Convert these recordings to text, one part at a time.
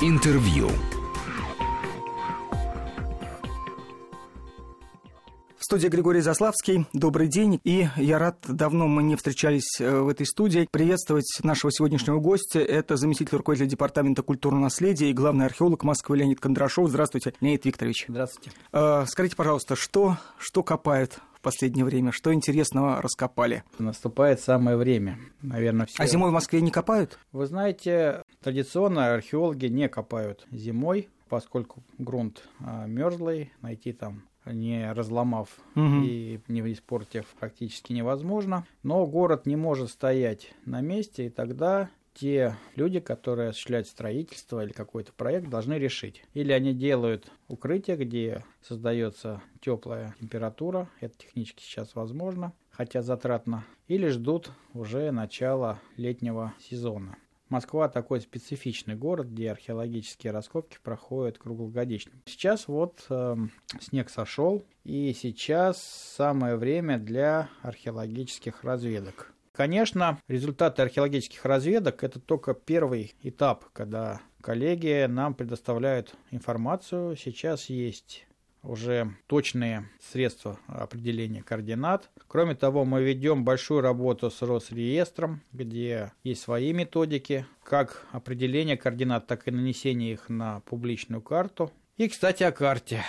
Интервью. В студии Григорий Заславский. Добрый день. И я рад, давно мы не встречались э, в этой студии, приветствовать нашего сегодняшнего гостя. Это заместитель руководителя Департамента культурного наследия и главный археолог Москвы Леонид Кондрашов. Здравствуйте, Леонид Викторович. Здравствуйте. Э, скажите, пожалуйста, что, что копают в последнее время? Что интересного раскопали? Наступает самое время, наверное, все. А зимой в Москве не копают? Вы знаете, традиционно археологи не копают зимой, поскольку грунт а, мерзлый, найти там не разломав Мгм. и не испортив практически невозможно. Но город не может стоять на месте, и тогда те люди, которые осуществляют строительство или какой-то проект, должны решить. Или они делают укрытие, где создается теплая температура, это технически сейчас возможно, хотя затратно, или ждут уже начала летнего сезона. Москва такой специфичный город, где археологические раскопки проходят круглогодично. Сейчас вот эм, снег сошел, и сейчас самое время для археологических разведок. Конечно, результаты археологических разведок это только первый этап, когда коллеги нам предоставляют информацию. Сейчас есть уже точные средства определения координат. Кроме того, мы ведем большую работу с Росреестром, где есть свои методики, как определение координат, так и нанесение их на публичную карту. И, кстати, о карте.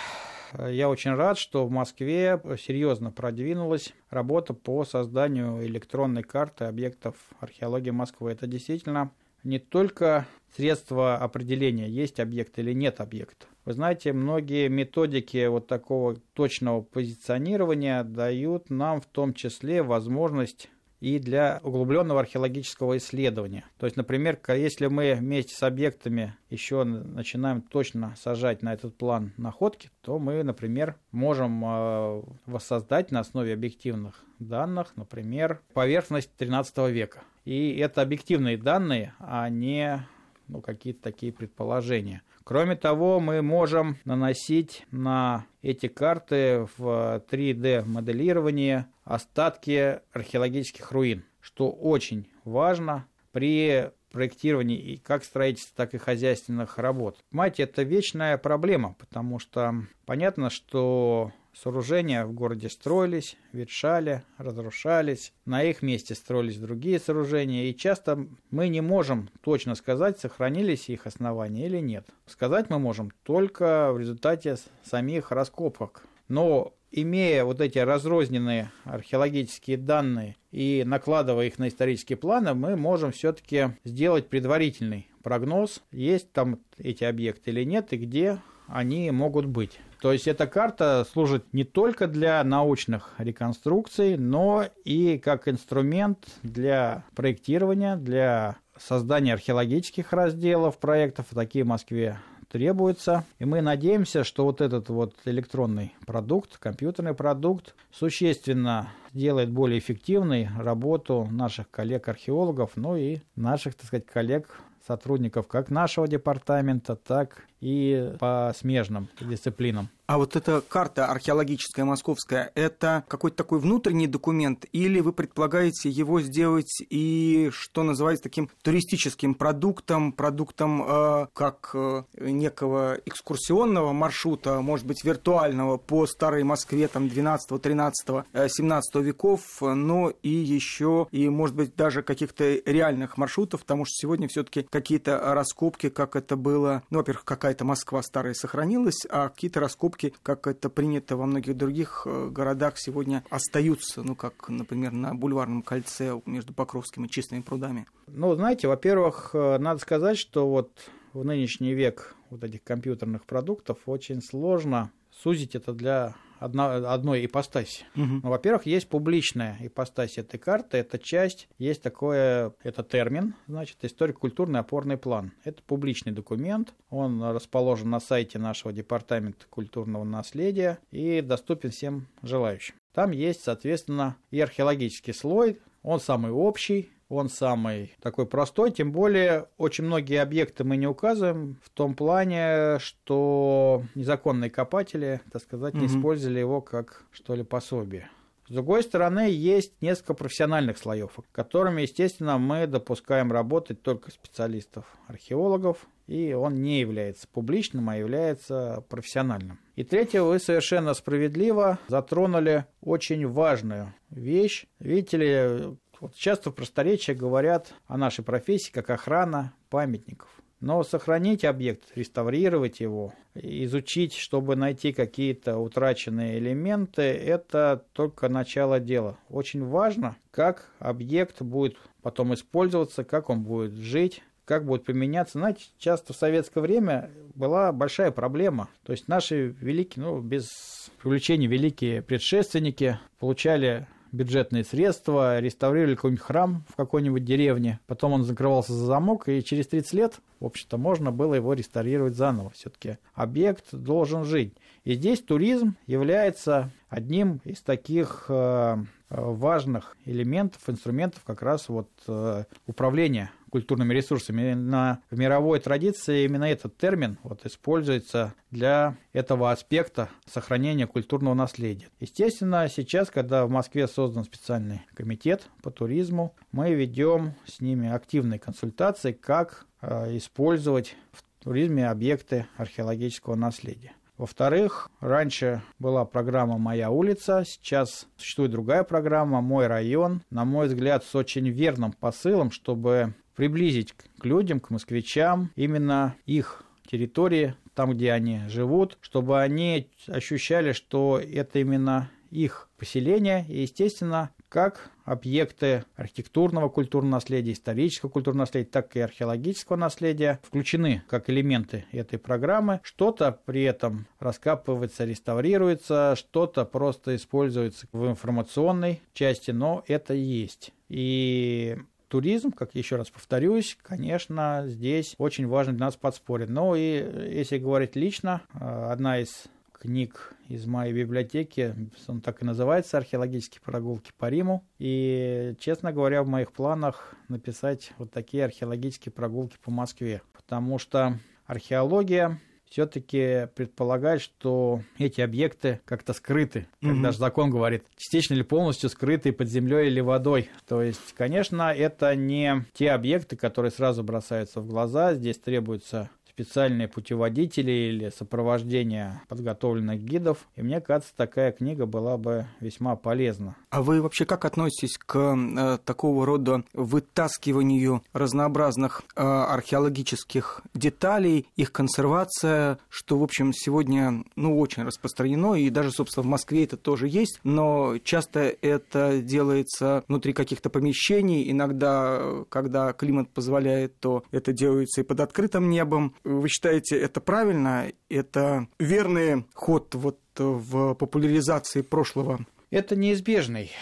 Я очень рад, что в Москве серьезно продвинулась работа по созданию электронной карты объектов археологии Москвы. Это действительно не только средство определения, есть объект или нет объекта. Вы знаете, многие методики вот такого точного позиционирования дают нам в том числе возможность и для углубленного археологического исследования. То есть, например, если мы вместе с объектами еще начинаем точно сажать на этот план находки, то мы, например, можем э, воссоздать на основе объективных данных, например, поверхность 13 века. И это объективные данные, а не ну, какие-то такие предположения. Кроме того, мы можем наносить на эти карты в 3D-моделировании остатки археологических руин, что очень важно при проектировании и как строительства, так и хозяйственных работ. Понимаете, это вечная проблема, потому что понятно, что сооружения в городе строились, ветшали, разрушались, на их месте строились другие сооружения, и часто мы не можем точно сказать, сохранились их основания или нет. Сказать мы можем только в результате самих раскопок. Но имея вот эти разрозненные археологические данные и накладывая их на исторические планы, мы можем все-таки сделать предварительный прогноз, есть там эти объекты или нет, и где они могут быть. То есть эта карта служит не только для научных реконструкций, но и как инструмент для проектирования, для создания археологических разделов проектов. Такие в Москве требуются. И мы надеемся, что вот этот вот электронный продукт, компьютерный продукт существенно сделает более эффективной работу наших коллег-археологов, ну и наших, так сказать, коллег сотрудников как нашего департамента, так и по смежным дисциплинам. А вот эта карта археологическая московская, это какой-то такой внутренний документ, или вы предполагаете его сделать и, что называется, таким туристическим продуктом, продуктом э, как э, некого экскурсионного маршрута, может быть, виртуального по старой Москве, там, 12, 13, э, 17 веков, но и еще, и, может быть, даже каких-то реальных маршрутов, потому что сегодня все-таки какие-то раскопки, как это было, ну, во-первых, какая-то Москва старая сохранилась, а какие-то раскопки, как это принято во многих других э, городах, сегодня остаются, ну, как, например, на Бульварном кольце между Покровским и Чистыми прудами. Ну, знаете, во-первых, э, надо сказать, что вот в нынешний век вот этих компьютерных продуктов очень сложно сузить это для одна- одной ипостаси. Мгм. Ну, во-первых, есть публичная ипостась этой карты, это часть, есть такое, это термин, значит, историко-культурный опорный план. Это публичный документ, он расположен на сайте нашего департамента культурного наследия и доступен всем желающим. Там есть, соответственно, и археологический слой, он самый общий, он самый такой простой, тем более очень многие объекты мы не указываем в том плане, что незаконные копатели, так сказать, не Мгм. использовали его как, что ли, пособие. С другой стороны, есть несколько профессиональных слоев, которыми, естественно, мы допускаем работать только специалистов, археологов, и он не является публичным, а является профессиональным. И третье, вы совершенно справедливо затронули очень важную вещь. Видите ли, вот часто в просторечии говорят о нашей профессии как охрана памятников. Но сохранить объект, реставрировать его, изучить, чтобы найти какие-то утраченные элементы, это только начало дела. Очень важно, как объект будет потом использоваться, как он будет жить, как будет применяться. Знаете, часто в советское время была большая проблема. То есть наши великие, ну, без привлечения великие предшественники получали бюджетные средства, реставрировали какой-нибудь храм в какой-нибудь деревне, потом он закрывался за замок, и через 30 лет, в общем-то, можно было его реставрировать заново. Все-таки объект должен жить. И здесь туризм является одним из таких э, важных элементов, инструментов как раз вот э, управления культурными ресурсами. На, в мировой традиции именно этот термин вот, используется для этого аспекта сохранения культурного наследия. Естественно, сейчас, когда в Москве создан специальный комитет по туризму, мы ведем с ними активные консультации, как использовать в туризме объекты археологического наследия. Во-вторых, раньше была программа «Моя улица», сейчас существует другая программа «Мой район», на мой взгляд, с очень верным посылом, чтобы приблизить к людям, к москвичам именно их территории, там, где они живут, чтобы они ощущали, что это именно их поселение, и, естественно, как объекты архитектурного культурного наследия, исторического культурного наследия, так и археологического наследия включены как элементы этой программы. Что-то при этом раскапывается, реставрируется, что-то просто используется в информационной части, но это есть. И туризм, как еще раз повторюсь, конечно, здесь очень важно для нас подспорье. Но и если говорить лично, э, одна из книг из моей библиотеки, он так и называется «Археологические прогулки по Риму». И, честно говоря, в моих планах написать вот такие археологические прогулки по Москве. Потому что археология все-таки предполагать, что эти объекты как-то скрыты, как mm-hmm. даже закон говорит, частично или полностью скрыты под землей или водой. То есть, конечно, это не те объекты, которые сразу бросаются в глаза. Здесь требуется специальные путеводители или сопровождение подготовленных гидов. И мне кажется, такая книга была бы весьма полезна. А вы вообще как относитесь к э, такого рода вытаскиванию разнообразных э, археологических деталей, их консервация, что, в общем, сегодня ну, очень распространено, и даже, собственно, в Москве это тоже есть, но часто это делается внутри каких-то помещений, иногда, когда климат позволяет, то это делается и под открытым небом. Вы считаете, это правильно? Это верный ход вот в популяризации прошлого? Это неизбежный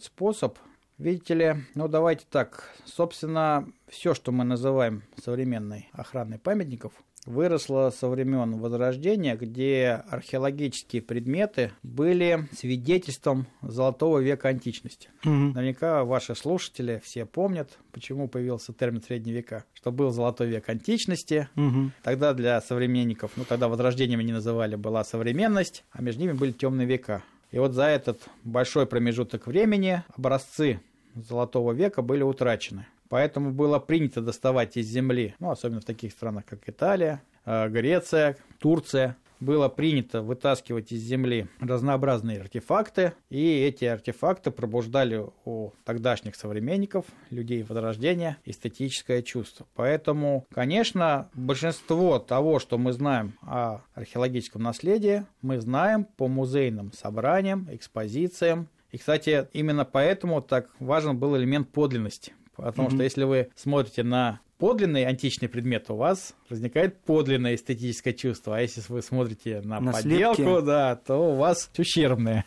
способ. Видите ли, ну давайте так, собственно, все, что мы называем современной охраной памятников, выросло со времен Возрождения, где археологические предметы были свидетельством золотого века античности. Угу. Наверняка ваши слушатели все помнят, почему появился термин средние века, что был золотой век античности. Угу. Тогда для современников, ну тогда Возрождением они называли, была современность, а между ними были темные века. И вот за этот большой промежуток времени образцы золотого века были утрачены. Поэтому было принято доставать из земли, ну, особенно в таких странах, как Италия, э, Греция, Турция, было принято вытаскивать из земли разнообразные артефакты, и эти артефакты пробуждали у тогдашних современников, людей Возрождения, эстетическое чувство. Поэтому, конечно, большинство того, что мы знаем о археологическом наследии, мы знаем по музейным собраниям, экспозициям, и, кстати, именно поэтому так важен был элемент подлинности. Потому mm-hmm. что если вы смотрите на подлинный античный предмет, у вас возникает подлинное эстетическое чувство. А если вы смотрите на, на подделку, слепки. да, то у вас ущербное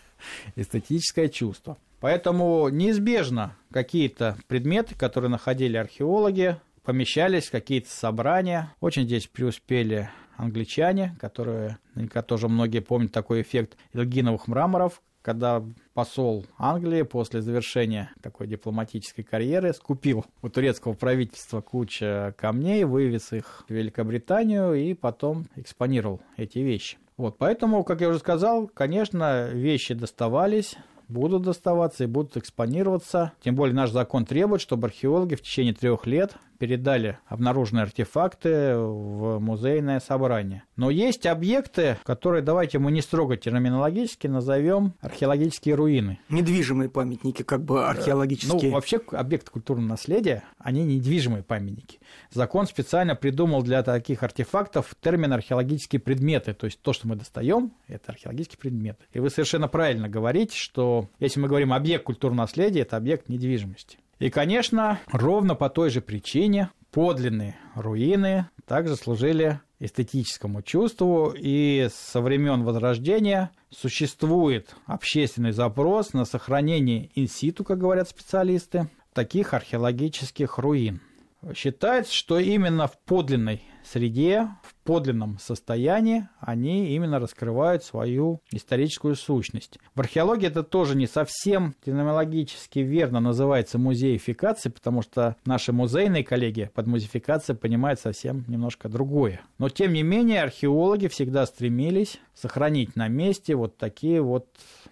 эстетическое чувство. Поэтому неизбежно какие-то предметы, которые находили археологи, помещались в какие-то собрания. Очень здесь преуспели англичане, которые наверняка тоже многие помнят такой эффект элгиновых мраморов, когда посол Англии после завершения такой дипломатической карьеры скупил у турецкого правительства кучу камней, вывез их в Великобританию и потом экспонировал эти вещи. Вот, поэтому, как я уже сказал, конечно, вещи доставались, будут доставаться и будут экспонироваться. Тем более наш закон требует, чтобы археологи в течение трех лет передали обнаруженные артефакты в музейное собрание. Но есть объекты, которые, давайте мы не строго терминологически назовем археологические руины. Недвижимые памятники, как бы археологические. Ну, вообще объекты культурного наследия, они недвижимые памятники. Закон специально придумал для таких артефактов термин археологические предметы. То есть то, что мы достаем, это археологические предметы. И вы совершенно правильно говорите, что если мы говорим объект культурного наследия, это объект недвижимости. И, конечно, ровно по той же причине подлинные руины также служили эстетическому чувству, и со времен Возрождения существует общественный запрос на сохранение инситу, как говорят специалисты, таких археологических руин. Считается, что именно в подлинной среде, в подлинном состоянии они именно раскрывают свою историческую сущность. В археологии это тоже не совсем терминологически верно называется музеификация, потому что наши музейные коллеги под музеификацией понимают совсем немножко другое. Но тем не менее археологи всегда стремились сохранить на месте вот такие вот,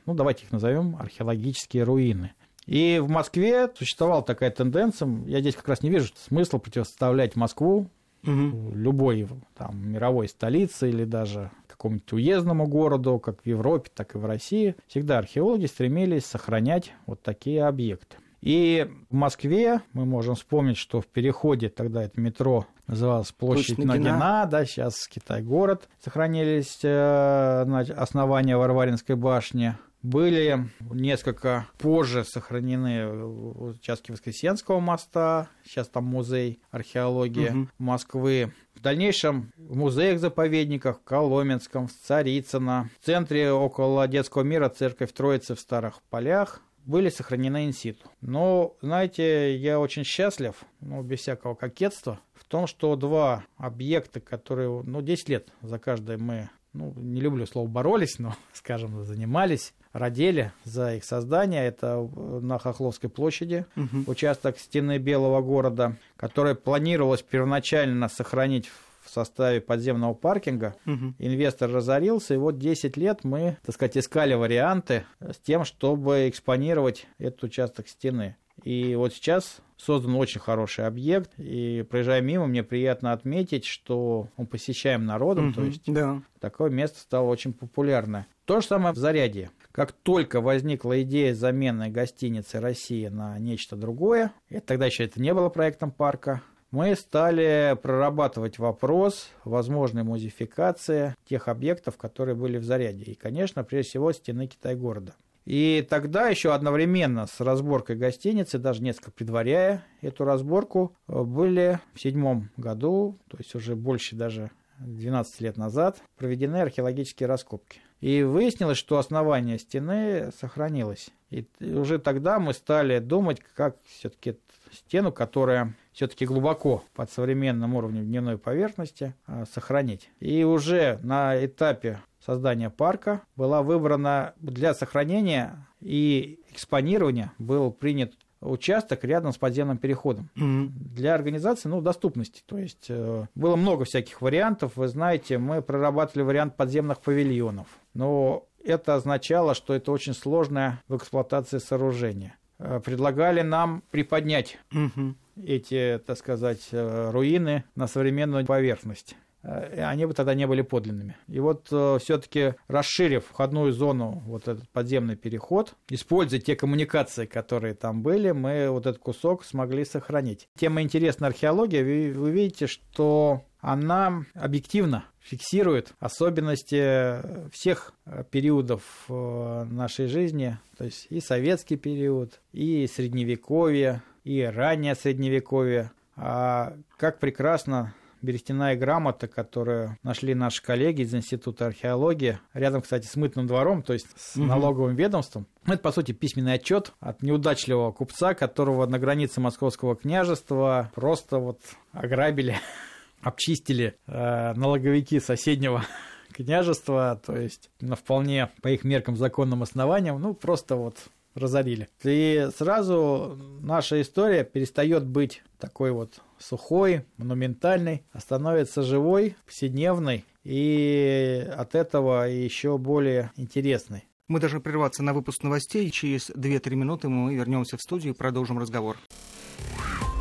ну давайте их назовем археологические руины. И в Москве существовала такая тенденция, я здесь как раз не вижу смысла противоставлять Москву угу. любой там, мировой столице или даже какому-нибудь уездному городу, как в Европе, так и в России. Всегда археологи стремились сохранять вот такие объекты. И в Москве мы можем вспомнить, что в переходе тогда это метро называлось площадь Нагина, Нагина да, сейчас Китай-город, сохранились э, основания Варваринской башни, были несколько позже сохранены участки Воскресенского моста, сейчас там музей археологии угу. Москвы. В дальнейшем в музеях-заповедниках в Коломенском, в Царицыно, в центре около детского мира церковь Троицы в Старых Полях были сохранены инситу. Но, знаете, я очень счастлив, ну, без всякого кокетства, в том, что два объекта, которые, ну, 10 лет за каждое мы ну, не люблю слово боролись, но, скажем, занимались родили за их создание. Это на Хохловской площади, угу. участок стены Белого города, который планировалось первоначально сохранить в составе подземного паркинга. Угу. Инвестор разорился, и вот 10 лет мы, так сказать, искали варианты с тем, чтобы экспонировать этот участок стены. И вот сейчас создан очень хороший объект, и проезжая мимо, мне приятно отметить, что мы посещаем народом, угу, то есть да. такое место стало очень популярное. То же самое в Зарядье. Как только возникла идея замены гостиницы России на нечто другое, и тогда еще это не было проектом парка, мы стали прорабатывать вопрос возможной музификации тех объектов, которые были в заряде. И, конечно, прежде всего, стены Китай-города. И тогда еще одновременно с разборкой гостиницы, даже несколько предваряя эту разборку, были в седьмом году, то есть уже больше даже 12 лет назад, проведены археологические раскопки. И выяснилось, что основание стены сохранилось. И уже тогда мы стали думать, как все-таки стену, которая все-таки глубоко под современным уровнем дневной поверхности, а, сохранить. И уже на этапе создания парка была выбрана для сохранения и экспонирования был принят участок рядом с подземным переходом. Mm-hmm. Для организации, ну, доступности. То есть э, было много всяких вариантов. Вы знаете, мы прорабатывали вариант подземных павильонов. Но это означало, что это очень сложное в эксплуатации сооружение. Э, предлагали нам приподнять mm-hmm. эти, так сказать, э, руины на современную поверхность. Э, они бы тогда не были подлинными. И вот э, все-таки расширив входную зону, вот этот подземный переход, используя те коммуникации, которые там были, мы вот этот кусок смогли сохранить. Тема интересная археология, вы, вы видите, что она объективно фиксирует особенности всех э, периодов нашей жизни, то есть и советский период, и средневековье, и раннее средневековье. А как прекрасно берестяная грамота, которую нашли наши коллеги из Института археологии, рядом, кстати, с мытным двором, то есть с угу. налоговым ведомством. Это, по сути, письменный отчет от неудачливого купца, которого на границе Московского княжества просто вот ограбили, обчистили э, налоговики соседнего княжества, то есть на вполне по их меркам законным основаниям, ну просто вот разорили. И сразу наша история перестает быть такой вот сухой, монументальной, а становится живой, повседневной и от этого еще более интересной. Мы должны прерваться на выпуск новостей. Через 2-3 минуты мы вернемся в студию и продолжим разговор.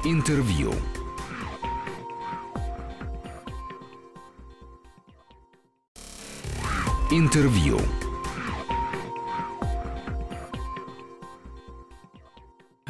Интервью. Интервью.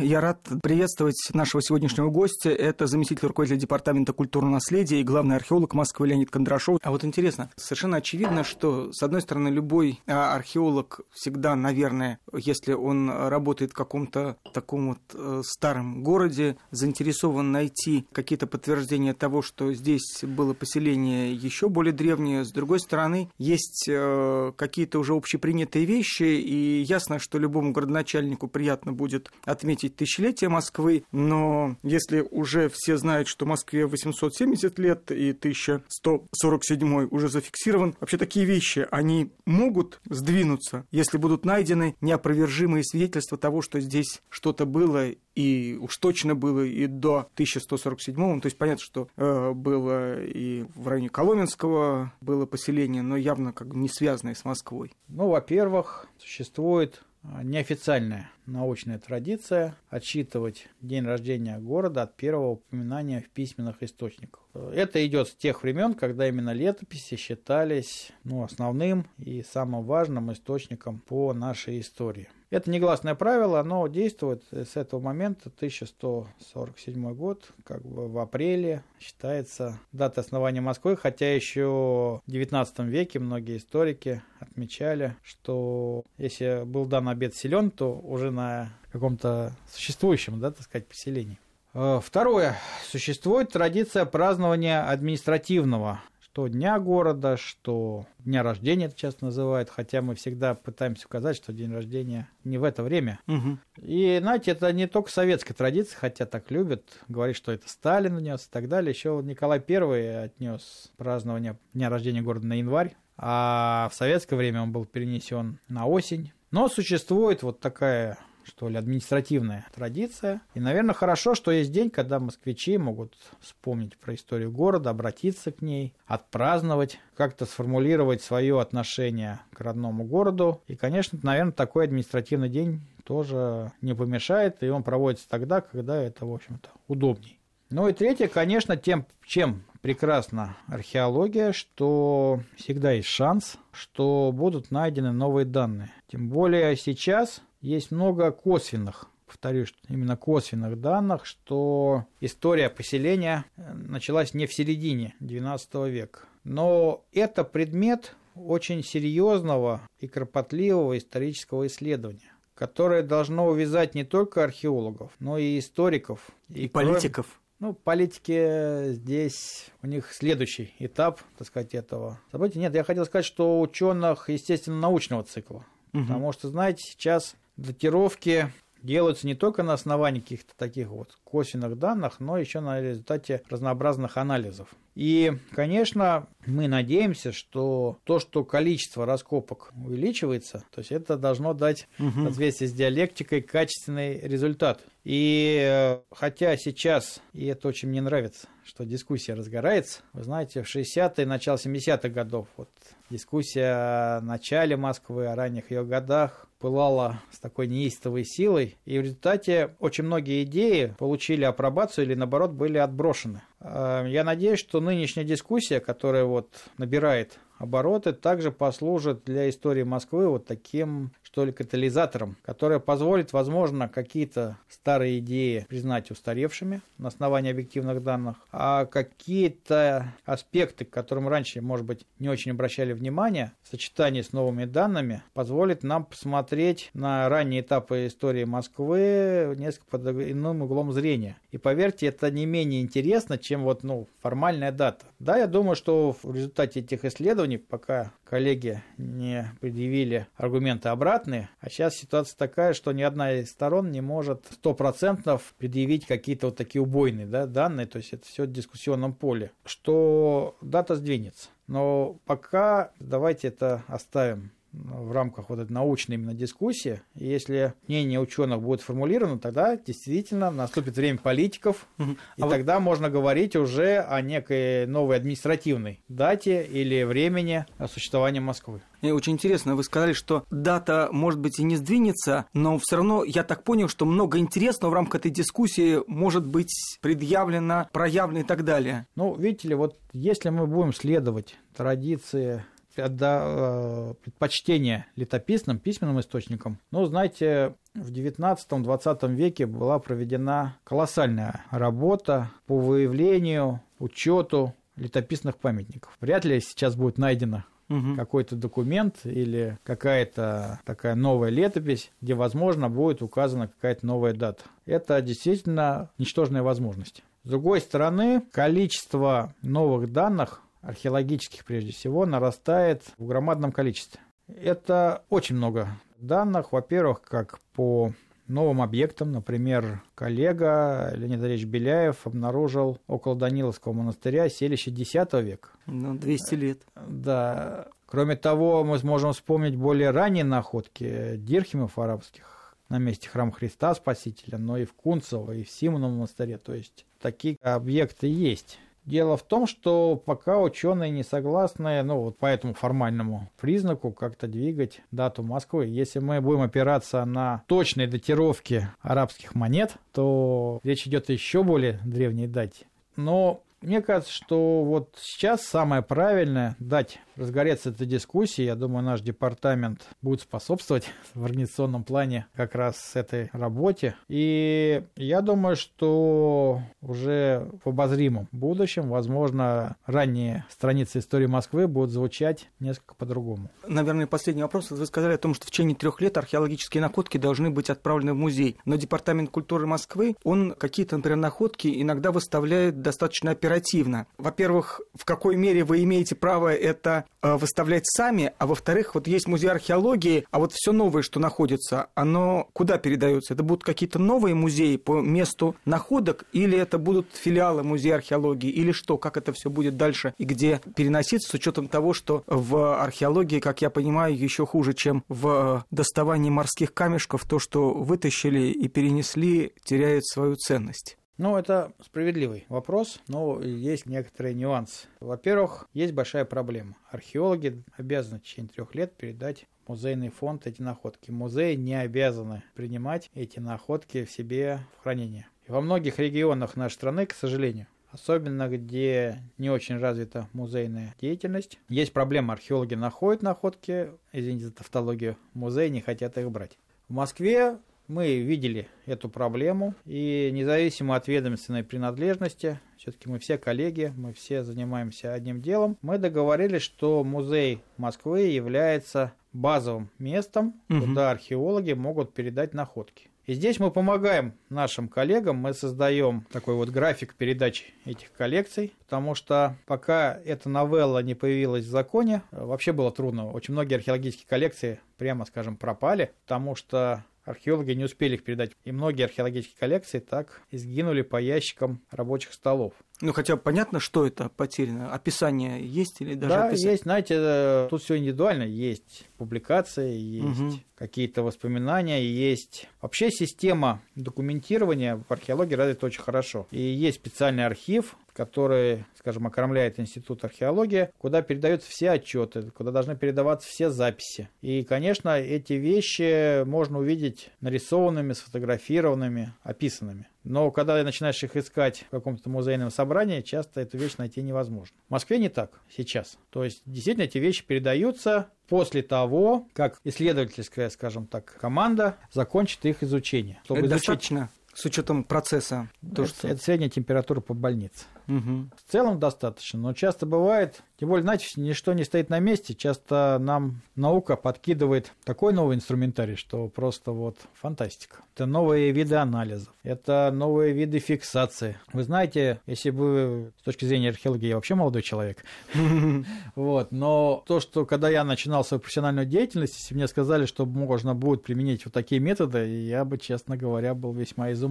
Я рад приветствовать нашего сегодняшнего гостя. Это заместитель руководителя Департамента культурного наследия и главный археолог Москвы Леонид Кондрашов. А вот интересно, совершенно очевидно, что, с одной стороны, любой а, археолог всегда, наверное, если он работает в каком-то таком вот э, старом городе, заинтересован найти какие-то подтверждения того, что здесь было поселение еще более древнее. С другой стороны, есть э, какие-то уже общепринятые вещи, и ясно, что любому городоначальнику приятно будет отметить отметить тысячелетие Москвы, но если уже все знают, что Москве 870 лет и 1147 уже зафиксирован, вообще такие вещи, они могут сдвинуться, если будут найдены неопровержимые свидетельства того, что здесь что-то было и уж точно было и до 1147 то есть понятно, что э, было и в районе Коломенского было поселение, но явно как бы не связанное с Москвой. Ну, во-первых, существует неофициальная научная традиция отсчитывать день рождения города от первого упоминания в письменных источниках. Это идет с тех времен, когда именно летописи считались ну, основным и самым важным источником по нашей истории. Это негласное правило, оно действует с этого момента, 1147 год, как бы в апреле считается дата основания Москвы, хотя еще в 19 веке многие историки отмечали, что если был дан обед силен, то уже на каком-то существующем, да, так сказать, поселении. Э, второе. Существует традиция празднования административного что дня города, что дня рождения это часто называют, хотя мы всегда пытаемся указать, что день рождения не в это время. Угу. И, знаете, это не только советская традиция, хотя так любят говорить, что это Сталин внес и так далее. Еще Николай I отнес празднование дня рождения города на январь, а в советское время он был перенесен на осень. Но существует вот такая что ли, административная традиция. И, наверное, хорошо, что есть день, когда москвичи могут вспомнить про историю города, обратиться к ней, отпраздновать, как-то сформулировать свое отношение к родному городу. И, конечно, наверное, такой административный день тоже не помешает, и он проводится тогда, когда это, в общем-то, удобней. Ну и третье, конечно, тем, чем прекрасна археология, что всегда есть шанс, что будут найдены новые данные. Тем более сейчас есть много косвенных повторюсь, именно косвенных данных, что история поселения э, началась не в середине XII века. Но это предмет очень серьезного и кропотливого исторического исследования, которое должно увязать не только археологов, но и историков. И, и политиков. Ну, политики здесь у них следующий этап, так сказать, этого события. Нет, я хотел сказать, что ученых, естественно, научного цикла. Угу. Потому что, знаете, сейчас датировки делаются не только на основании каких-то таких вот косвенных данных, но еще на результате разнообразных анализов. И, конечно, мы надеемся, что то, что количество раскопок увеличивается, то есть это должно дать угу. в соответствии с диалектикой качественный результат. И э, хотя сейчас, и это очень мне нравится, что дискуссия разгорается, вы знаете, в 60-е, начало 70-х годов, вот дискуссия о начале Москвы, о ранних ее годах, пылала с такой неистовой силой, и в результате очень многие идеи получили апробацию или, наоборот, были отброшены. Э, я надеюсь, что нынешняя дискуссия, которая вот набирает обороты, также послужит для истории Москвы вот таким что ли, катализатором, которое позволит, возможно, какие-то старые идеи признать устаревшими на основании объективных данных, а какие-то аспекты, к которым раньше, может быть, не очень обращали внимание, в сочетании с новыми данными, позволит нам посмотреть на ранние этапы истории Москвы несколько под иным углом зрения. И поверьте, это не менее интересно, чем вот, ну, формальная дата. Да, я думаю, что в результате этих исследований, пока коллеги не предъявили аргументы обратные, а сейчас ситуация такая, что ни одна из сторон не может стопроцентно предъявить какие-то вот такие убойные да, данные, то есть это все в дискуссионном поле, что дата сдвинется. Но пока давайте это оставим в рамках вот этой научной именно дискуссии. И если мнение ученых будет формулировано, тогда действительно наступит время политиков, угу. и а тогда вот... можно говорить уже о некой новой административной дате или времени существования Москвы. И очень интересно, вы сказали, что дата, может быть, и не сдвинется, но все равно я так понял, что много интересного в рамках этой дискуссии может быть предъявлено, проявлено и так далее. Ну, видите ли, вот если мы будем следовать традиции отда... Э, предпочтение летописным письменным источникам. Ну, знаете, в XIX-XX веке была проведена колоссальная работа по выявлению, учету летописных памятников. Вряд ли сейчас будет найдено угу. какой-то документ или какая-то такая новая летопись, где, возможно, будет указана какая-то новая дата. Это действительно ничтожная возможность. С другой стороны, количество новых данных археологических прежде всего, нарастает в громадном количестве. Это очень много данных. Во-первых, как по новым объектам, например, коллега Леонид Ильич Беляев обнаружил около Даниловского монастыря селище X века. Ну, 200 лет. Да. Кроме того, мы сможем вспомнить более ранние находки дирхимов арабских на месте храма Христа Спасителя, но и в Кунцево, и в Симоновом монастыре. То есть такие объекты есть. Дело в том, что пока ученые не согласны, ну вот по этому формальному признаку как-то двигать дату Москвы. Если мы будем опираться на точные датировки арабских монет, то речь идет о еще более древней дате. Но мне кажется, что вот сейчас самое правильное дать разгореться этой дискуссии. Я думаю, наш департамент будет способствовать в организационном плане как раз этой работе. И я думаю, что уже в обозримом будущем, возможно, ранние страницы истории Москвы будут звучать несколько по-другому. Наверное, последний вопрос. Вы сказали о том, что в течение трех лет археологические находки должны быть отправлены в музей. Но Департамент культуры Москвы, он какие-то, например, находки иногда выставляет достаточно оперативно оперативно. Во-первых, в какой мере вы имеете право это э, выставлять сами, а во-вторых, вот есть музей археологии, а вот все новое, что находится, оно куда передается? Это будут какие-то новые музеи по месту находок, или это будут филиалы музея археологии, или что? Как это все будет дальше и где переноситься с учетом того, что в археологии, как я понимаю, еще хуже, чем в доставании морских камешков, то, что вытащили и перенесли, теряет свою ценность. Ну, это справедливый вопрос, но есть некоторые нюансы. Во-первых, есть большая проблема. Археологи обязаны в течение трех лет передать музейный фонд эти находки. Музеи не обязаны принимать эти находки в себе в хранение. И во многих регионах нашей страны, к сожалению, особенно где не очень развита музейная деятельность. Есть проблема, археологи находят находки, извините за тавтологию, музеи не хотят их брать. В Москве мы видели эту проблему, и независимо от ведомственной принадлежности, все-таки мы все коллеги, мы все занимаемся одним делом, мы договорились, что музей Москвы является базовым местом, угу. куда археологи могут передать находки. И здесь мы помогаем нашим коллегам, мы создаем такой вот график передачи этих коллекций, потому что пока эта новелла не появилась в законе, вообще было трудно. Очень многие археологические коллекции, прямо скажем, пропали, потому что археологи не успели их передать. И многие археологические коллекции так изгинули по ящикам рабочих столов. Ну, хотя понятно, что это потеряно. Описание есть или даже Да, описание? есть, знаете, э, тут все индивидуально. Есть публикации, есть угу. какие-то воспоминания, есть... Вообще система документирования в археологии развита очень хорошо. И есть специальный архив, который, скажем, окормляет Институт археологии, куда передаются все отчеты, куда должны передаваться все записи. И, конечно, эти вещи можно увидеть нарисованными, сфотографированными, описанными. Но когда начинаешь их искать в каком-то музейном собрании, часто эту вещь найти невозможно. В Москве не так сейчас. То есть, действительно, эти вещи передаются после того, как исследовательская, скажем так, команда закончит их изучение. Чтобы Это изучить... достаточно с учетом процесса. То, это, что... это средняя температура по больнице. Угу. В целом достаточно, но часто бывает, тем более, знаете, ничто не стоит на месте, часто нам наука подкидывает такой новый инструментарий, что просто вот фантастика. Это новые виды анализов, это новые виды фиксации. Вы знаете, если бы с точки зрения археологии я вообще молодой человек, вот, но то, что когда я начинал свою профессиональную деятельность, если мне сказали, что можно будет применить вот такие методы, я бы, честно говоря, был весьма изумлен.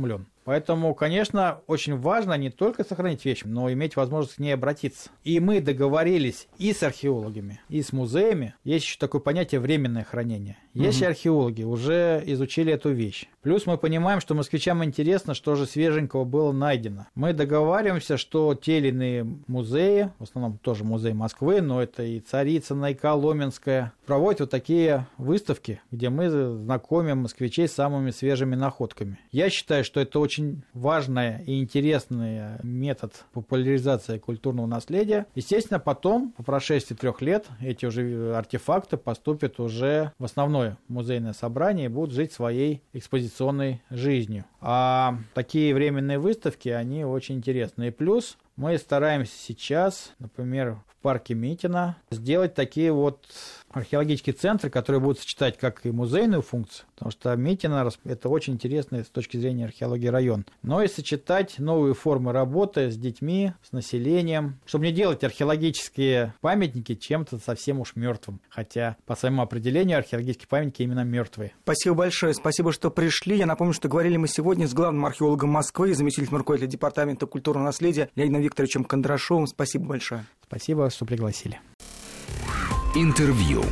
Поэтому, конечно, очень важно не только сохранить вещь, но иметь возможность к ней обратиться. И мы договорились и с археологами, и с музеями. Есть еще такое понятие временное хранение. Если угу. археологи уже изучили эту вещь, плюс мы понимаем, что москвичам интересно, что же свеженького было найдено. Мы договариваемся, что те или иные музеи, в основном тоже музей Москвы, но это и Царицына, и Коломенская, проводят вот такие выставки, где мы знакомим москвичей с самыми свежими находками. Я считаю, что это очень важный и интересный метод популяризации культурного наследия. Естественно, потом, по прошествии трех лет, эти уже артефакты поступят уже в основное музейное собрание и будут жить своей экспозиционной жизнью. А такие временные выставки, они очень интересные. Плюс мы стараемся сейчас, например, в парке Митина сделать такие вот археологические центры, которые будут сочетать как и музейную функцию, потому что Митина – это очень интересный с точки зрения археологии район, но и сочетать новые формы работы с детьми, с населением, чтобы не делать археологические памятники чем-то совсем уж мертвым, хотя по своему определению археологические памятники именно мертвые. Спасибо большое, спасибо, что пришли. Я напомню, что говорили мы сегодня с главным археологом Москвы, заместителем руководителя Департамента культурного наследия Леонидом Викторовичем Кондрашовым. Спасибо большое. Спасибо, что пригласили. Интервью.